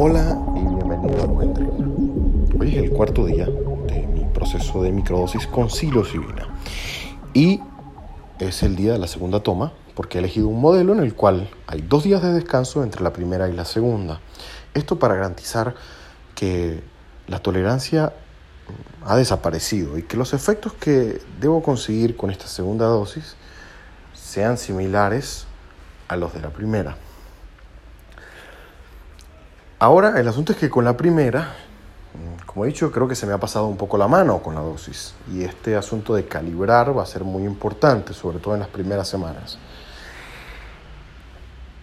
Hola y bienvenido a Nuestra. Hoy es el cuarto día de mi proceso de microdosis con psilocibina y es el día de la segunda toma porque he elegido un modelo en el cual hay dos días de descanso entre la primera y la segunda. Esto para garantizar que la tolerancia ha desaparecido y que los efectos que debo conseguir con esta segunda dosis sean similares a los de la primera. Ahora, el asunto es que con la primera, como he dicho, creo que se me ha pasado un poco la mano con la dosis. Y este asunto de calibrar va a ser muy importante, sobre todo en las primeras semanas.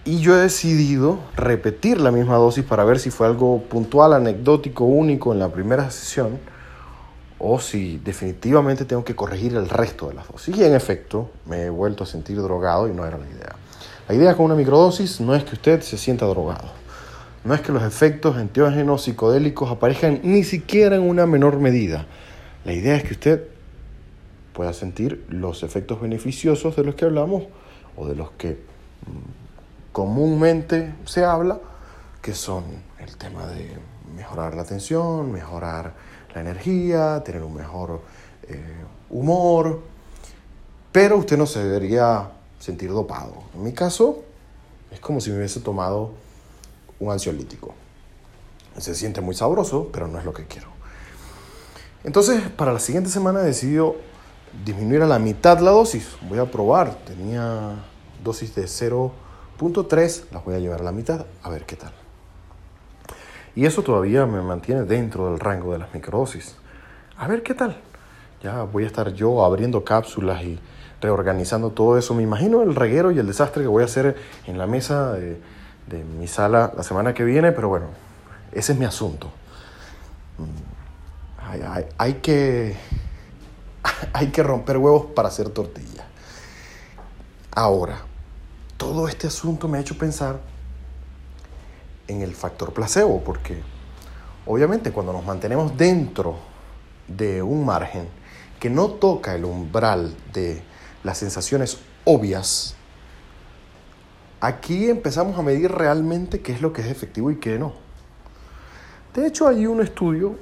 Y yo he decidido repetir la misma dosis para ver si fue algo puntual, anecdótico, único en la primera sesión, o si definitivamente tengo que corregir el resto de las dosis. Y en efecto, me he vuelto a sentir drogado y no era la idea. La idea con una microdosis no es que usted se sienta drogado no es que los efectos enteógenos psicodélicos aparezcan ni siquiera en una menor medida. La idea es que usted pueda sentir los efectos beneficiosos de los que hablamos o de los que mm, comúnmente se habla, que son el tema de mejorar la atención, mejorar la energía, tener un mejor eh, humor, pero usted no se debería sentir dopado. En mi caso, es como si me hubiese tomado un ansiolítico. Se siente muy sabroso, pero no es lo que quiero. Entonces, para la siguiente semana he decidido disminuir a la mitad la dosis. Voy a probar. Tenía dosis de 0.3, las voy a llevar a la mitad, a ver qué tal. Y eso todavía me mantiene dentro del rango de las microdosis. A ver qué tal. Ya voy a estar yo abriendo cápsulas y reorganizando todo eso. Me imagino el reguero y el desastre que voy a hacer en la mesa de mi sala la semana que viene, pero bueno, ese es mi asunto. Mm, hay, que, hay que romper huevos para hacer tortilla. Ahora, todo este asunto me ha hecho pensar en el factor placebo, porque obviamente cuando nos mantenemos dentro de un margen que no toca el umbral de las sensaciones obvias, Aquí empezamos a medir realmente qué es lo que es efectivo y qué no. De hecho, hay un estudio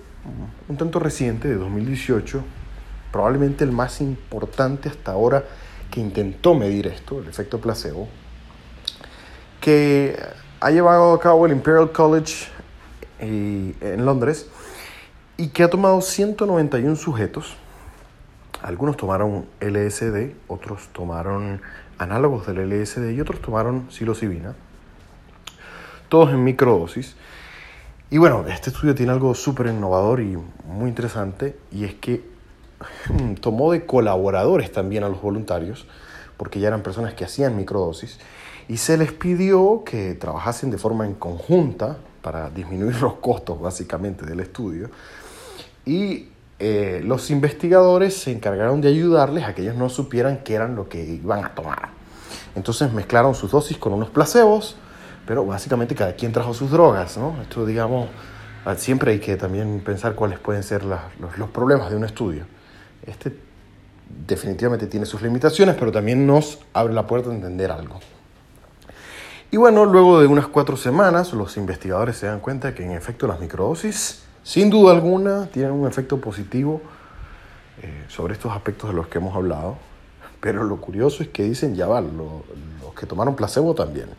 un tanto reciente, de 2018, probablemente el más importante hasta ahora que intentó medir esto, el efecto placebo, que ha llevado a cabo el Imperial College eh, en Londres y que ha tomado 191 sujetos. Algunos tomaron LSD, otros tomaron análogos del LSD y otros tomaron psilocibina, todos en microdosis. Y bueno, este estudio tiene algo súper innovador y muy interesante, y es que tomó de colaboradores también a los voluntarios, porque ya eran personas que hacían microdosis, y se les pidió que trabajasen de forma en conjunta para disminuir los costos básicamente del estudio. Y eh, los investigadores se encargaron de ayudarles a que ellos no supieran qué eran lo que iban a tomar. Entonces mezclaron sus dosis con unos placebos, pero básicamente cada quien trajo sus drogas, ¿no? Esto, digamos, ah, siempre hay que también pensar cuáles pueden ser los, los problemas de un estudio. Este definitivamente tiene sus limitaciones, pero también nos abre la puerta a entender algo. Y bueno, luego de unas cuatro semanas, los investigadores se dan cuenta que en efecto las microdosis sin duda alguna tienen un efecto positivo eh, sobre estos aspectos de los que hemos hablado, pero lo curioso es que dicen, ya va, los que tomaron placebo también.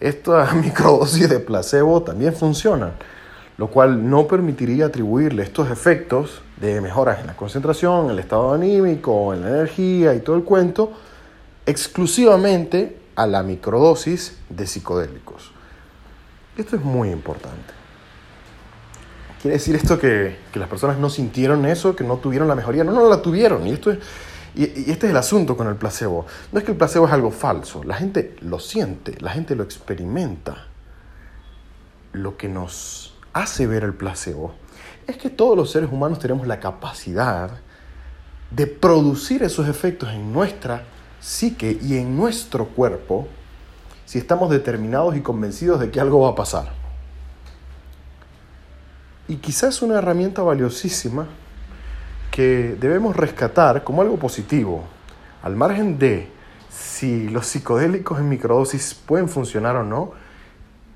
Esta microdosis de placebo también funcionan, lo cual no permitiría atribuirle estos efectos de mejoras en la concentración, en el estado anímico, en la energía y todo el cuento, exclusivamente a la microdosis de psicodélicos. Esto es muy importante. ¿Quiere decir esto que, las personas no sintieron eso, que no tuvieron la mejoría? No, no la tuvieron. Y, esto es, y, este es el asunto con el placebo. No es que el placebo es algo falso. La gente lo siente, la gente lo experimenta. Lo que nos hace ver el placebo es que todos los seres humanos tenemos la capacidad de producir esos efectos en nuestra psique y en nuestro cuerpo si estamos determinados y convencidos de que algo va a pasar. Y quizás una herramienta valiosísima que debemos rescatar como algo positivo, al margen de si los psicodélicos en microdosis pueden funcionar o no,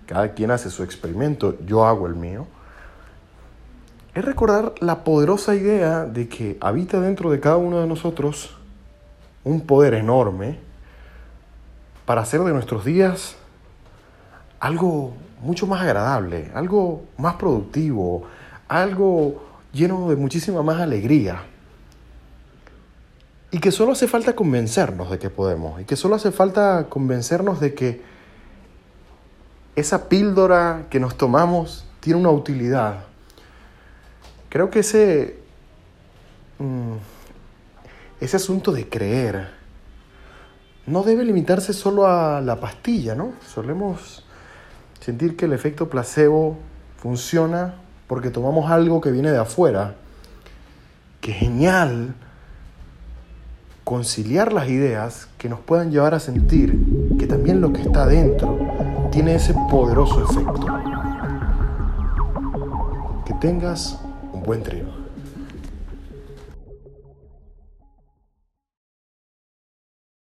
cada quien hace su experimento, yo hago el mío, es recordar la poderosa idea de que habita dentro de cada uno de nosotros un poder enorme para hacer de nuestros días algo mucho más agradable, algo más productivo, algo lleno de muchísima más alegría. Y que solo hace falta convencernos de que podemos, y que solo hace falta convencernos de que esa píldora que nos tomamos tiene una utilidad. Creo que ese, mm, ese asunto de creer no debe limitarse solo a la pastilla, ¿no? Solemos sentir que el efecto placebo funciona porque tomamos algo que viene de afuera. Qué genial conciliar las ideas que nos puedan llevar a sentir que también lo que está dentro tiene ese poderoso efecto. Que tengas un buen trío.